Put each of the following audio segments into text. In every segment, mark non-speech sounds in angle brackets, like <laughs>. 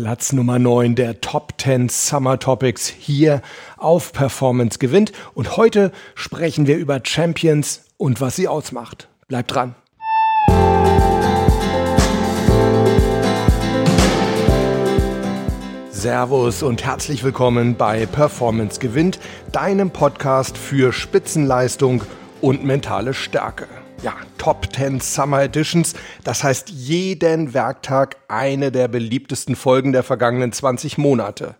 Platz Nummer 9 der Top 10 Summer Topics hier auf Performance gewinnt. Und heute sprechen wir über Champions und was sie ausmacht. Bleibt dran. Servus und herzlich willkommen bei Performance gewinnt, deinem Podcast für Spitzenleistung und mentale Stärke ja, Top 10 Summer Editions. Das heißt jeden Werktag eine der beliebtesten Folgen der vergangenen 20 Monate.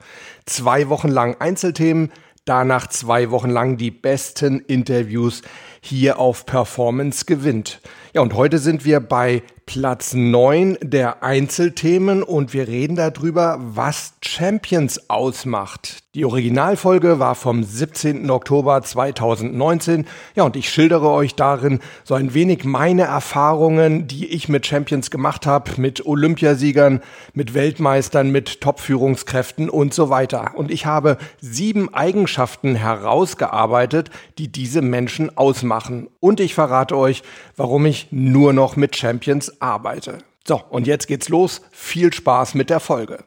Zwei Wochen lang Einzelthemen, danach zwei Wochen lang die besten Interviews hier auf Performance gewinnt. Ja, und heute sind wir bei Platz 9 der Einzelthemen und wir reden darüber, was Champions ausmacht. Die Originalfolge war vom 17. Oktober 2019. Ja, und ich schildere euch darin so ein wenig meine Erfahrungen, die ich mit Champions gemacht habe, mit Olympiasiegern, mit Weltmeistern, mit Top-Führungskräften und so weiter. Und ich habe sieben Eigenschaften herausgearbeitet, die diese Menschen ausmachen. Und ich verrate euch, warum ich nur noch mit Champions arbeite. So, und jetzt geht's los. Viel Spaß mit der Folge.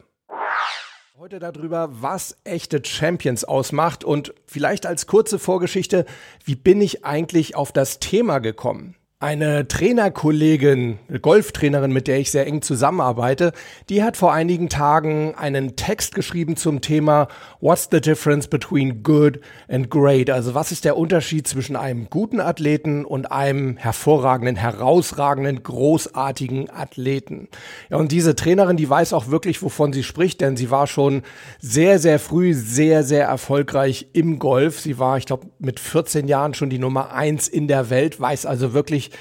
Heute darüber, was echte Champions ausmacht und vielleicht als kurze Vorgeschichte, wie bin ich eigentlich auf das Thema gekommen? Eine Trainerkollegin, Golftrainerin, mit der ich sehr eng zusammenarbeite, die hat vor einigen Tagen einen Text geschrieben zum Thema What's the difference between good and great? Also was ist der Unterschied zwischen einem guten Athleten und einem hervorragenden, herausragenden, großartigen Athleten? Ja, und diese Trainerin, die weiß auch wirklich, wovon sie spricht, denn sie war schon sehr, sehr früh sehr, sehr erfolgreich im Golf. Sie war, ich glaube, mit 14 Jahren schon die Nummer eins in der Welt, weiß also wirklich,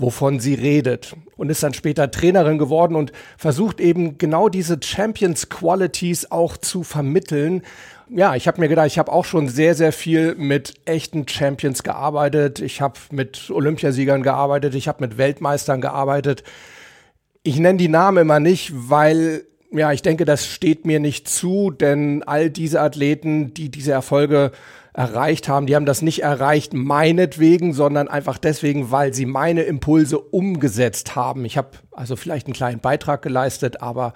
wovon sie redet und ist dann später Trainerin geworden und versucht eben genau diese Champions Qualities auch zu vermitteln. Ja, ich habe mir gedacht, ich habe auch schon sehr, sehr viel mit echten Champions gearbeitet. Ich habe mit Olympiasiegern gearbeitet, ich habe mit Weltmeistern gearbeitet. Ich nenne die Namen immer nicht, weil ja, ich denke, das steht mir nicht zu, denn all diese Athleten, die diese Erfolge erreicht haben. Die haben das nicht erreicht meinetwegen, sondern einfach deswegen, weil sie meine Impulse umgesetzt haben. Ich habe also vielleicht einen kleinen Beitrag geleistet, aber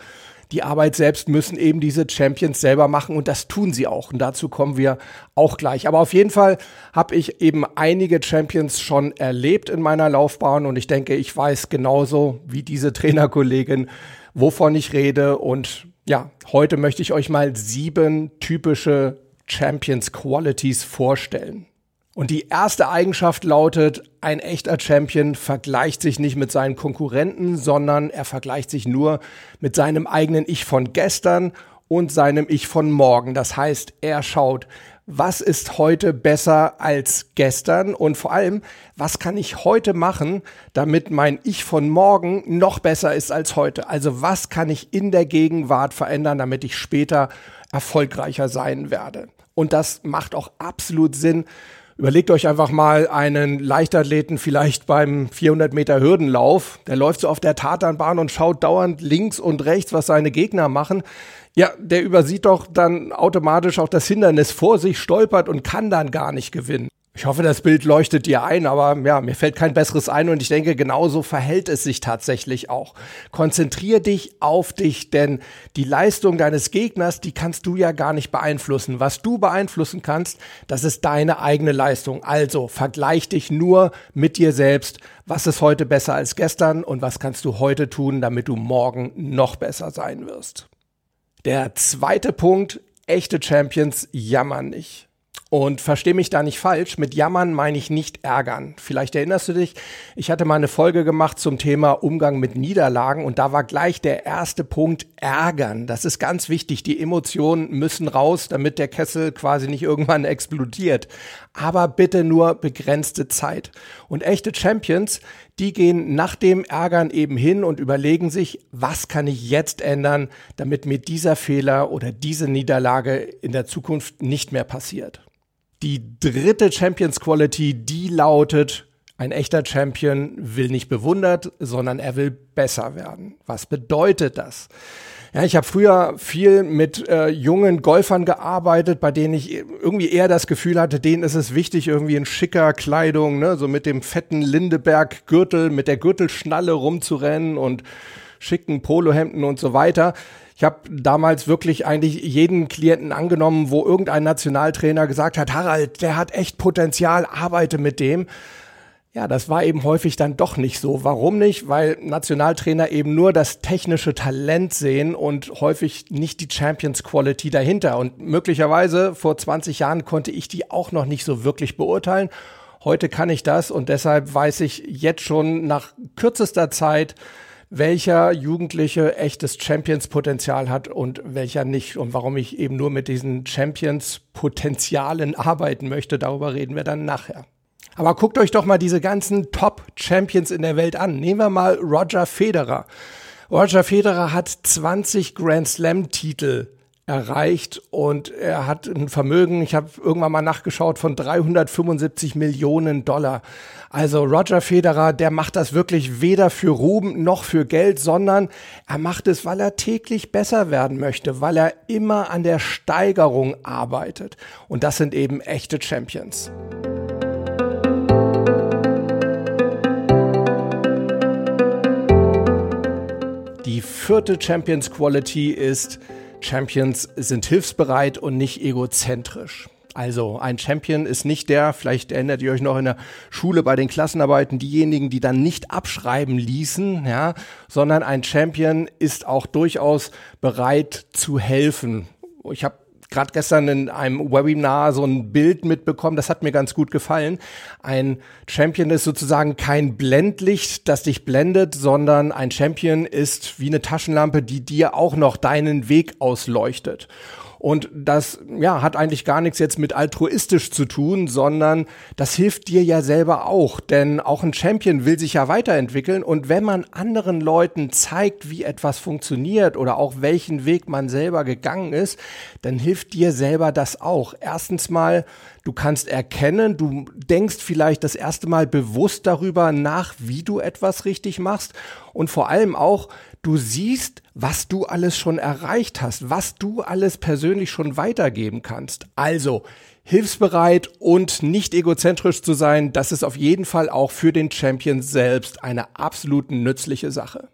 die Arbeit selbst müssen eben diese Champions selber machen und das tun sie auch. Und dazu kommen wir auch gleich. Aber auf jeden Fall habe ich eben einige Champions schon erlebt in meiner Laufbahn und ich denke, ich weiß genauso wie diese Trainerkollegin, wovon ich rede. Und ja, heute möchte ich euch mal sieben typische Champions Qualities vorstellen. Und die erste Eigenschaft lautet, ein echter Champion vergleicht sich nicht mit seinen Konkurrenten, sondern er vergleicht sich nur mit seinem eigenen Ich von gestern und seinem Ich von morgen. Das heißt, er schaut, was ist heute besser als gestern und vor allem, was kann ich heute machen, damit mein Ich von morgen noch besser ist als heute. Also was kann ich in der Gegenwart verändern, damit ich später erfolgreicher sein werde. Und das macht auch absolut Sinn. Überlegt euch einfach mal einen Leichtathleten vielleicht beim 400 Meter Hürdenlauf. Der läuft so auf der Tatanbahn und schaut dauernd links und rechts, was seine Gegner machen. Ja, der übersieht doch dann automatisch auch das Hindernis vor sich, stolpert und kann dann gar nicht gewinnen. Ich hoffe, das Bild leuchtet dir ein, aber ja, mir fällt kein besseres ein und ich denke, genauso verhält es sich tatsächlich auch. Konzentrier dich auf dich, denn die Leistung deines Gegners, die kannst du ja gar nicht beeinflussen. Was du beeinflussen kannst, das ist deine eigene Leistung. Also vergleich dich nur mit dir selbst. Was ist heute besser als gestern und was kannst du heute tun, damit du morgen noch besser sein wirst? Der zweite Punkt, echte Champions jammern nicht. Und versteh mich da nicht falsch, mit jammern meine ich nicht ärgern. Vielleicht erinnerst du dich, ich hatte mal eine Folge gemacht zum Thema Umgang mit Niederlagen und da war gleich der erste Punkt ärgern. Das ist ganz wichtig. Die Emotionen müssen raus, damit der Kessel quasi nicht irgendwann <laughs> explodiert. Aber bitte nur begrenzte Zeit. Und echte Champions, die gehen nach dem Ärgern eben hin und überlegen sich, was kann ich jetzt ändern, damit mir dieser Fehler oder diese Niederlage in der Zukunft nicht mehr passiert. Die dritte Champions Quality, die lautet, ein echter Champion will nicht bewundert, sondern er will besser werden. Was bedeutet das? Ja, ich habe früher viel mit äh, jungen Golfern gearbeitet, bei denen ich irgendwie eher das Gefühl hatte, denen ist es wichtig, irgendwie in schicker Kleidung, ne, so mit dem fetten Lindeberg-Gürtel, mit der Gürtelschnalle rumzurennen und schicken Polohemden und so weiter. Ich habe damals wirklich eigentlich jeden Klienten angenommen, wo irgendein Nationaltrainer gesagt hat, Harald, der hat echt Potenzial, arbeite mit dem. Ja, das war eben häufig dann doch nicht so. Warum nicht? Weil Nationaltrainer eben nur das technische Talent sehen und häufig nicht die Champions Quality dahinter. Und möglicherweise vor 20 Jahren konnte ich die auch noch nicht so wirklich beurteilen. Heute kann ich das und deshalb weiß ich jetzt schon nach kürzester Zeit, welcher Jugendliche echtes Champions-Potenzial hat und welcher nicht und warum ich eben nur mit diesen Champions-Potenzialen <laughs> arbeiten möchte. Darüber reden wir dann nachher. Aber guckt euch doch mal diese ganzen Top-Champions in der Welt an. Nehmen wir mal Roger Federer. Roger Federer hat 20 Grand Slam-Titel erreicht und er hat ein Vermögen, ich habe irgendwann mal nachgeschaut, von 375 Millionen Dollar. Also Roger Federer, der macht das wirklich weder für Ruhm noch für Geld, sondern er macht es, weil er täglich besser werden möchte, weil er immer an der Steigerung arbeitet. Und das sind eben echte Champions. Die vierte Champions Quality ist, Champions sind hilfsbereit und nicht egozentrisch. Also ein Champion ist nicht der, vielleicht erinnert ihr euch noch in der Schule bei den Klassenarbeiten, diejenigen, die dann nicht abschreiben ließen, ja, sondern ein Champion ist auch durchaus bereit zu helfen. Ich habe gerade gestern in einem Webinar so ein Bild mitbekommen, das hat mir ganz gut gefallen. Ein Champion ist sozusagen kein Blendlicht, das dich blendet, sondern ein Champion ist wie eine Taschenlampe, die dir auch noch deinen Weg ausleuchtet. Und das ja, hat eigentlich gar nichts jetzt mit altruistisch zu tun, sondern das hilft dir ja selber auch. Denn auch ein Champion will sich ja weiterentwickeln. Und wenn man anderen Leuten zeigt, wie etwas funktioniert oder auch welchen Weg man selber gegangen ist, dann hilft dir selber das auch. Erstens mal, du kannst erkennen, du denkst vielleicht das erste Mal bewusst darüber nach, wie du etwas richtig machst. Und vor allem auch, du siehst, was du alles schon erreicht hast, was du alles persönlich schon weitergeben kannst. Also, hilfsbereit und nicht egozentrisch zu sein, das ist auf jeden Fall auch für den Champion selbst eine absolut nützliche Sache.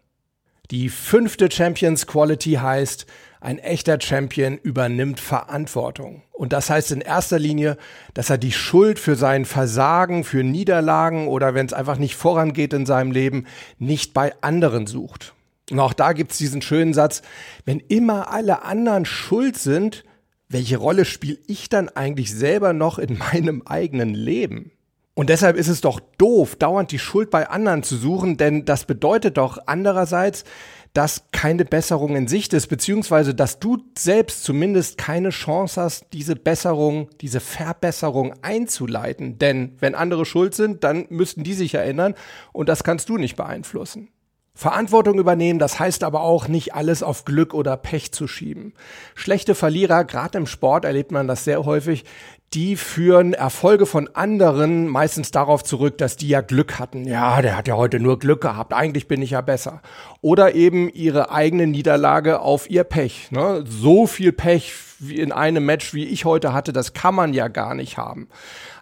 Die fünfte Champions Quality heißt, ein echter Champion übernimmt Verantwortung. Und das heißt in erster Linie, dass er die Schuld für sein Versagen, für Niederlagen oder wenn es einfach nicht vorangeht in seinem Leben, nicht bei anderen sucht. Und auch da gibt's diesen schönen Satz, wenn immer alle anderen schuld sind, welche Rolle spiele ich dann eigentlich selber noch in meinem eigenen Leben? Und deshalb ist es doch doof, dauernd die Schuld bei anderen zu suchen, denn das bedeutet doch andererseits, dass keine Besserung in Sicht ist, beziehungsweise dass du selbst zumindest keine Chance hast, diese Besserung, diese Verbesserung einzuleiten. Denn wenn andere schuld sind, dann müssten die sich erinnern und das kannst du nicht beeinflussen. Verantwortung übernehmen, das heißt aber auch nicht alles auf Glück oder Pech zu schieben. Schlechte Verlierer, gerade im Sport erlebt man das sehr häufig, die führen Erfolge von anderen meistens darauf zurück, dass die ja Glück hatten. Ja, der hat ja heute nur Glück gehabt, eigentlich bin ich ja besser. Oder eben ihre eigene Niederlage auf ihr Pech. Ne? So viel Pech wie in einem Match, wie ich heute hatte, das kann man ja gar nicht haben.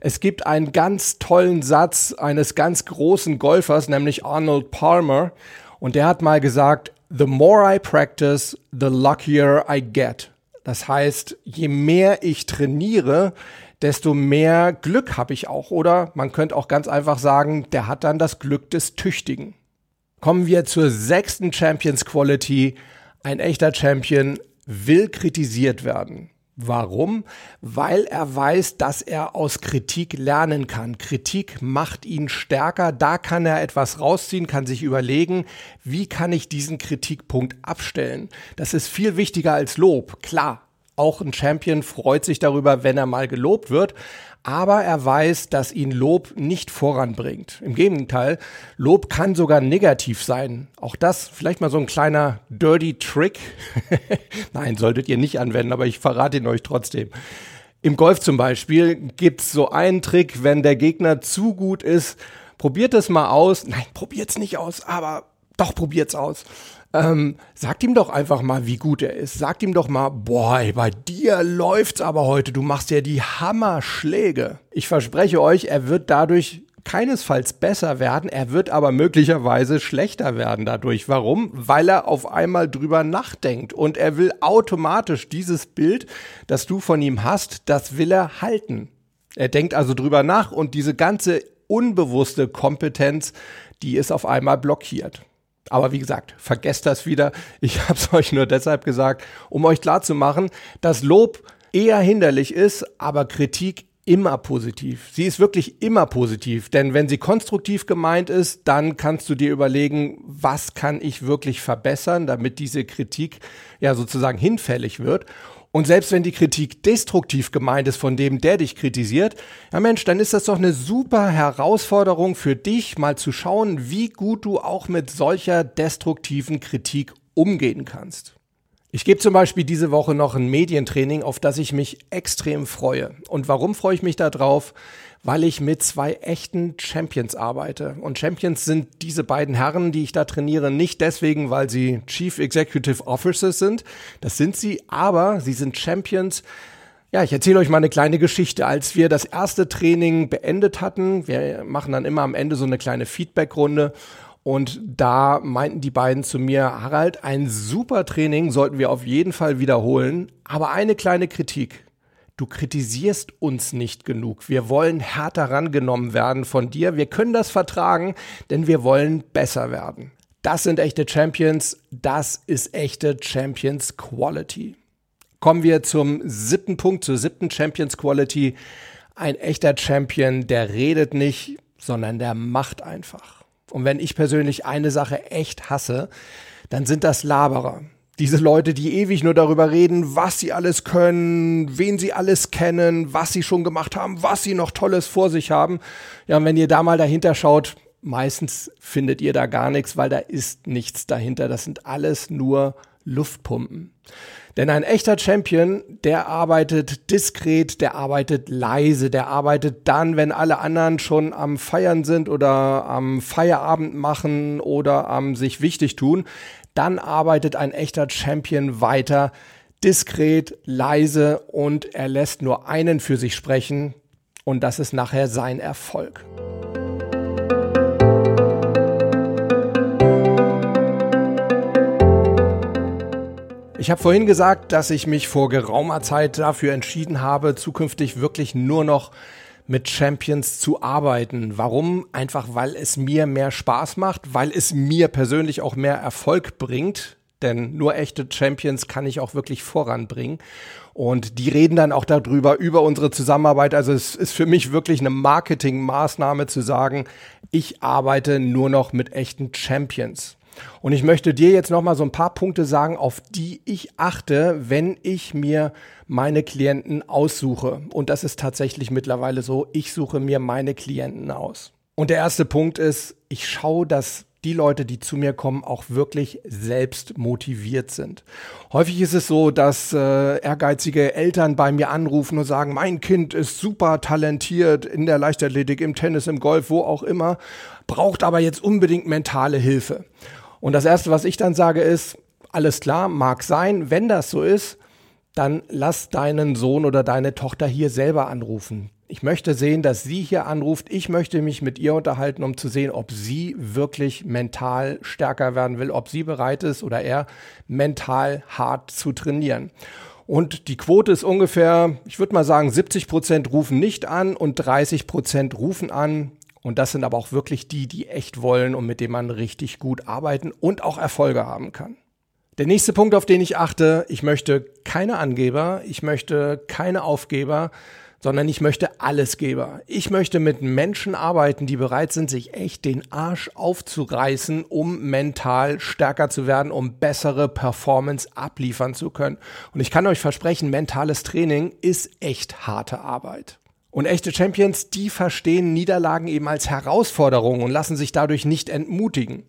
Es gibt einen ganz tollen Satz eines ganz großen Golfers, nämlich Arnold Palmer. Und der hat mal gesagt, The more I practice, the luckier I get. Das heißt, je mehr ich trainiere, desto mehr Glück habe ich auch. Oder man könnte auch ganz einfach sagen, der hat dann das Glück des Tüchtigen. Kommen wir zur sechsten Champions Quality. Ein echter Champion will kritisiert werden. Warum? Weil er weiß, dass er aus Kritik lernen kann. Kritik macht ihn stärker. Da kann er etwas rausziehen, kann sich überlegen, wie kann ich diesen Kritikpunkt abstellen. Das ist viel wichtiger als Lob. Klar, auch ein Champion freut sich darüber, wenn er mal gelobt wird aber er weiß, dass ihn Lob nicht voranbringt. Im Gegenteil, Lob kann sogar negativ sein. Auch das vielleicht mal so ein kleiner dirty Trick. <laughs> Nein, solltet ihr nicht anwenden, aber ich verrate ihn euch trotzdem. Im Golf zum Beispiel gibt's so einen Trick, wenn der Gegner zu gut ist, probiert es mal aus. Nein, probiert's nicht aus, aber doch probiert's aus. Ähm, sagt ihm doch einfach mal, wie gut er ist. Sagt ihm doch mal, boah, bei dir läuft's aber heute. Du machst ja die Hammerschläge. Ich verspreche euch, er wird dadurch keinesfalls besser werden, er wird aber möglicherweise schlechter werden dadurch. Warum? Weil er auf einmal drüber nachdenkt und er will automatisch dieses Bild, das du von ihm hast, das will er halten. Er denkt also drüber nach und diese ganze unbewusste Kompetenz, die ist auf einmal blockiert. Aber wie gesagt, vergesst das wieder. Ich <laughs> habe es euch nur deshalb gesagt, um euch klarzumachen, dass Lob eher hinderlich ist, aber Kritik immer positiv. Sie ist wirklich immer positiv, denn wenn sie konstruktiv gemeint ist, dann kannst du dir überlegen, was kann ich wirklich verbessern, damit diese Kritik ja sozusagen hinfällig wird. Und selbst wenn die Kritik destruktiv gemeint ist von dem, der dich kritisiert, ja Mensch, dann ist das doch eine super Herausforderung für dich, mal zu schauen, wie gut du auch mit solcher destruktiven Kritik umgehen kannst. Ich gebe zum Beispiel diese Woche noch ein Medientraining, auf das ich mich extrem freue. Und warum freue ich mich da drauf? Weil ich mit zwei echten Champions arbeite. Und Champions sind diese beiden Herren, die ich da trainiere, nicht deswegen, weil sie Chief Executive Officers sind. Das sind sie, aber sie sind Champions. Ja, ich erzähle euch mal eine kleine Geschichte. Als wir das erste Training beendet hatten, wir machen dann immer am Ende so eine kleine Feedbackrunde und da meinten die beiden zu mir, Harald, ein super Training sollten wir auf jeden Fall wiederholen, aber eine kleine Kritik. Du kritisierst uns nicht genug. Wir wollen härter rangenommen werden von dir. Wir können das vertragen, denn wir wollen besser werden. Das sind echte Champions. Das ist echte Champions Quality. Kommen wir zum siebten Punkt, zur siebten Champions Quality. Ein echter Champion, der redet nicht, sondern der macht einfach. Und wenn ich persönlich eine Sache echt hasse, dann sind das Laberer. Diese Leute, die ewig nur darüber reden, was sie alles können, wen sie alles kennen, was sie schon gemacht haben, was sie noch Tolles vor sich haben. Ja, und wenn ihr da mal dahinter schaut, meistens findet ihr da gar nichts, weil da ist nichts dahinter. Das sind alles nur Luftpumpen. Denn ein echter Champion, der arbeitet diskret, der arbeitet leise, der arbeitet dann, wenn alle anderen schon am Feiern sind oder am Feierabend machen oder am sich wichtig tun, dann arbeitet ein echter Champion weiter, diskret, leise und er lässt nur einen für sich sprechen und das ist nachher sein Erfolg. Ich habe vorhin gesagt, dass ich mich vor geraumer Zeit dafür entschieden habe, zukünftig wirklich nur noch mit Champions zu arbeiten. Warum? Einfach weil es mir mehr Spaß macht, weil es mir persönlich auch mehr Erfolg bringt. Denn nur echte Champions kann ich auch wirklich voranbringen. Und die reden dann auch darüber, über unsere Zusammenarbeit. Also es ist für mich wirklich eine Marketingmaßnahme zu sagen, ich arbeite nur noch mit echten Champions. Und ich möchte dir jetzt noch mal so ein paar Punkte sagen, auf die ich achte, wenn ich mir meine Klienten aussuche. Und das ist tatsächlich mittlerweile so, ich suche mir meine Klienten aus. Und der erste Punkt ist, ich schaue, dass die Leute, die zu mir kommen, auch wirklich selbst motiviert sind. Häufig ist es so, dass äh, ehrgeizige Eltern bei mir anrufen und sagen, mein Kind ist super talentiert in der Leichtathletik, im Tennis, im Golf, wo auch immer, braucht aber jetzt unbedingt mentale Hilfe. Und das Erste, was ich dann sage, ist, alles klar, mag sein, wenn das so ist, dann lass deinen Sohn oder deine Tochter hier selber anrufen. Ich möchte sehen, dass sie hier anruft. Ich möchte mich mit ihr unterhalten, um zu sehen, ob sie wirklich mental stärker werden will, ob sie bereit ist oder er mental hart zu trainieren. Und die Quote ist ungefähr, ich würde mal sagen, 70 Prozent rufen nicht an und 30 Prozent rufen an. Und das sind aber auch wirklich die, die echt wollen und mit denen man richtig gut arbeiten und auch Erfolge haben kann. Der nächste Punkt, auf den ich achte, ich möchte keine Angeber, ich möchte keine Aufgeber, sondern ich möchte Allesgeber. Ich möchte mit Menschen arbeiten, die bereit sind, sich echt den Arsch aufzureißen, um mental stärker zu werden, um bessere Performance abliefern zu können. Und ich kann euch versprechen, mentales Training ist echt harte Arbeit. Und echte Champions, die verstehen Niederlagen eben als Herausforderung und lassen sich dadurch nicht entmutigen.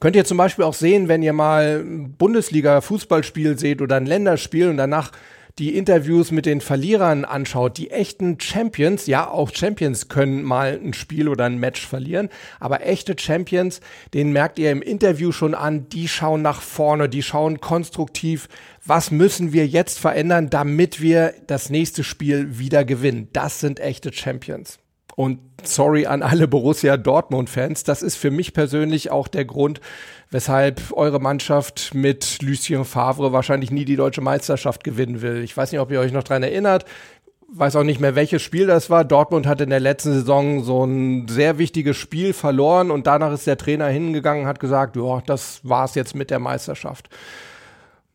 Könnt ihr zum Beispiel auch sehen, wenn ihr mal Bundesliga-Fußballspiel seht oder ein Länderspiel und danach die Interviews mit den Verlierern anschaut, die echten Champions, ja, auch Champions können mal ein Spiel oder ein Match verlieren, aber echte Champions, den merkt ihr im Interview schon an, die schauen nach vorne, die schauen konstruktiv, was müssen wir jetzt verändern, damit wir das nächste Spiel wieder gewinnen. Das sind echte Champions. Und sorry an alle Borussia Dortmund-Fans, das ist für mich persönlich auch der Grund, weshalb eure Mannschaft mit Lucien Favre wahrscheinlich nie die deutsche Meisterschaft gewinnen will. Ich weiß nicht, ob ihr euch noch dran erinnert weiß auch nicht mehr, welches Spiel das war. Dortmund hat in der letzten Saison so ein sehr wichtiges Spiel verloren und danach ist der Trainer hingegangen und hat gesagt, ja, das war's jetzt mit der Meisterschaft.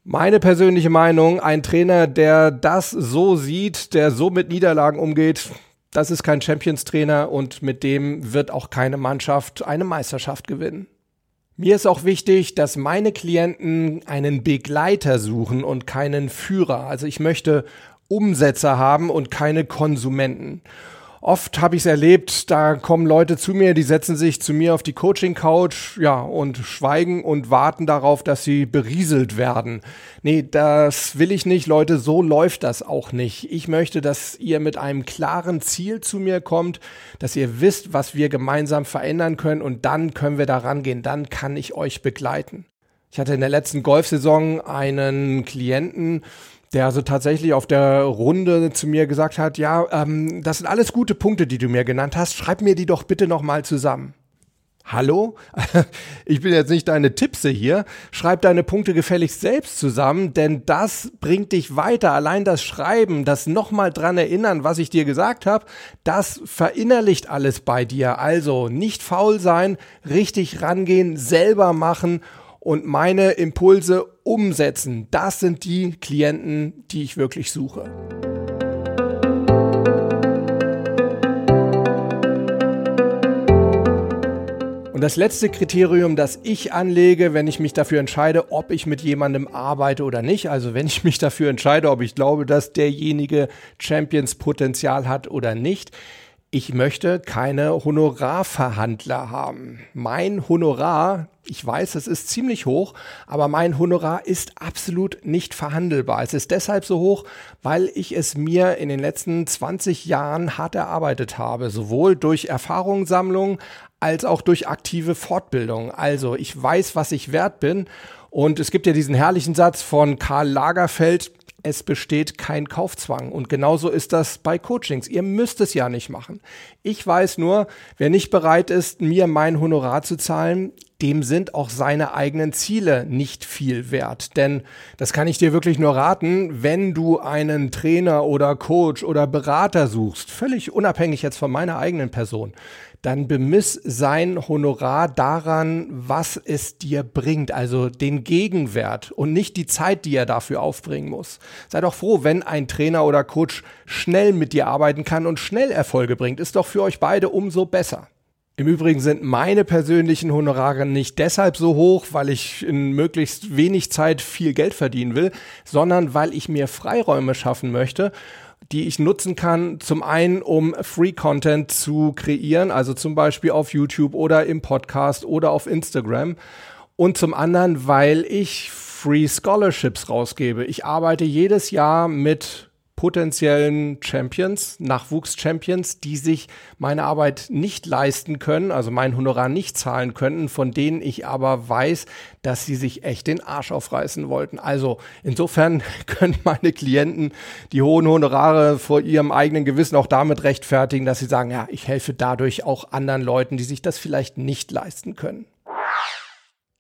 Meine persönliche Meinung, ein Trainer, der das so sieht, der so mit Niederlagen umgeht, das ist kein Champions-Trainer und mit dem wird auch keine Mannschaft eine Meisterschaft gewinnen. Mir ist auch wichtig, dass meine Klienten einen Begleiter suchen und keinen Führer. Also ich möchte Umsetzer haben und keine Konsumenten. Oft habe ich es erlebt, da kommen Leute zu mir, die setzen sich zu mir auf die Coaching-Couch, ja, und schweigen und warten darauf, dass sie berieselt werden. Nee, das will ich nicht, Leute, so läuft das auch nicht. Ich möchte, dass ihr mit einem klaren Ziel zu mir kommt, dass ihr wisst, was wir gemeinsam verändern können und dann können wir da rangehen, dann kann ich euch begleiten. Ich hatte in der letzten Golfsaison einen Klienten, der also tatsächlich auf der Runde zu mir gesagt hat, ja, ähm, das sind alles gute Punkte, die du mir genannt hast, schreib mir die doch bitte nochmal zusammen. Hallo? <laughs> Ich bin jetzt nicht deine Tippse hier. Schreib deine Punkte gefälligst selbst zusammen, denn das bringt dich weiter. Allein das Schreiben, das nochmal dran erinnern, was ich dir gesagt habe, das verinnerlicht alles bei dir. Also nicht faul sein, richtig rangehen, selber machen und meine Impulse umsetzen. Das sind die Klienten, die ich wirklich suche. Und das letzte Kriterium, das ich anlege, wenn ich mich dafür entscheide, ob ich mit jemandem arbeite oder nicht, also wenn ich mich dafür entscheide, ob ich glaube, dass derjenige Champions Potenzial hat oder nicht, ich möchte keine Honorarverhandler haben. Mein Honorar, ich weiß, es ist ziemlich hoch, aber mein Honorar ist absolut nicht verhandelbar. Es ist deshalb so hoch, weil ich es mir in den letzten 20 Jahren hart erarbeitet habe, sowohl durch Erfahrungssammlung als auch durch aktive Fortbildung. Also ich weiß, was ich wert bin. Und es gibt ja diesen herrlichen Satz von Karl Lagerfeld, es besteht kein Kaufzwang. Und genauso ist das bei Coachings. Ihr müsst es ja nicht machen. Ich weiß nur, wer nicht bereit ist, mir mein Honorar zu zahlen, dem sind auch seine eigenen Ziele nicht viel wert. Denn das kann ich dir wirklich nur raten, wenn du einen Trainer oder Coach oder Berater suchst, völlig unabhängig jetzt von meiner eigenen Person, dann bemiss sein Honorar daran, was es dir bringt, also den Gegenwert und nicht die Zeit, die er dafür aufbringen muss. Sei doch froh, wenn ein Trainer oder Coach schnell mit dir arbeiten kann und schnell Erfolge bringt, ist doch für euch beide umso besser. Im Übrigen sind meine persönlichen Honorare nicht deshalb so hoch, weil ich in möglichst wenig Zeit viel Geld verdienen will, sondern weil ich mir Freiräume schaffen möchte die ich nutzen kann, zum einen, um Free Content zu kreieren, also zum Beispiel auf YouTube oder im Podcast oder auf Instagram. Und zum anderen, weil ich Free Scholarships rausgebe. Ich arbeite jedes Jahr mit potenziellen Champions, Nachwuchs-Champions, die sich meine Arbeit nicht leisten können, also mein Honorar nicht zahlen könnten, von denen ich aber weiß, dass sie sich echt den Arsch aufreißen wollten. Also insofern <laughs> können meine Klienten die hohen Honorare vor ihrem eigenen Gewissen auch damit rechtfertigen, dass sie sagen, ja, ich helfe dadurch auch anderen Leuten, die sich das vielleicht nicht leisten können.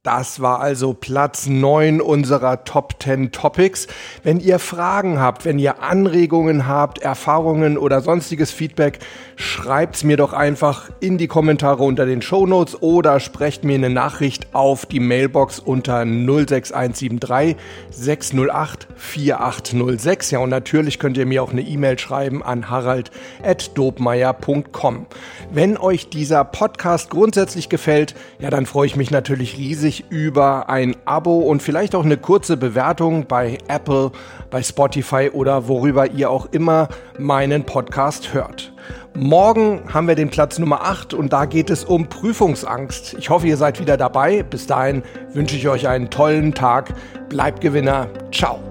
Das war also Platz 9 unserer Top 10 Topics. Wenn ihr Fragen habt, wenn ihr Anregungen habt, Erfahrungen oder sonstiges Feedback, schreibt's mir doch einfach in die Kommentare unter den Show Notes oder sprecht mir eine Nachricht auf die Mailbox unter 06173 608 4806. Ja, und natürlich könnt ihr mir auch eine E-Mail schreiben an harald.dobmeier.com. Wenn euch dieser Podcast grundsätzlich gefällt, ja, dann freue ich mich natürlich riesig sich über ein Abo und vielleicht auch eine kurze Bewertung bei Apple, bei Spotify oder worüber ihr auch immer meinen Podcast hört. Morgen haben wir den Platz Nummer 8 und da geht es um Prüfungsangst. Ich hoffe, ihr seid wieder dabei. Bis dahin wünsche ich euch einen tollen Tag. Bleibt Gewinner. Ciao.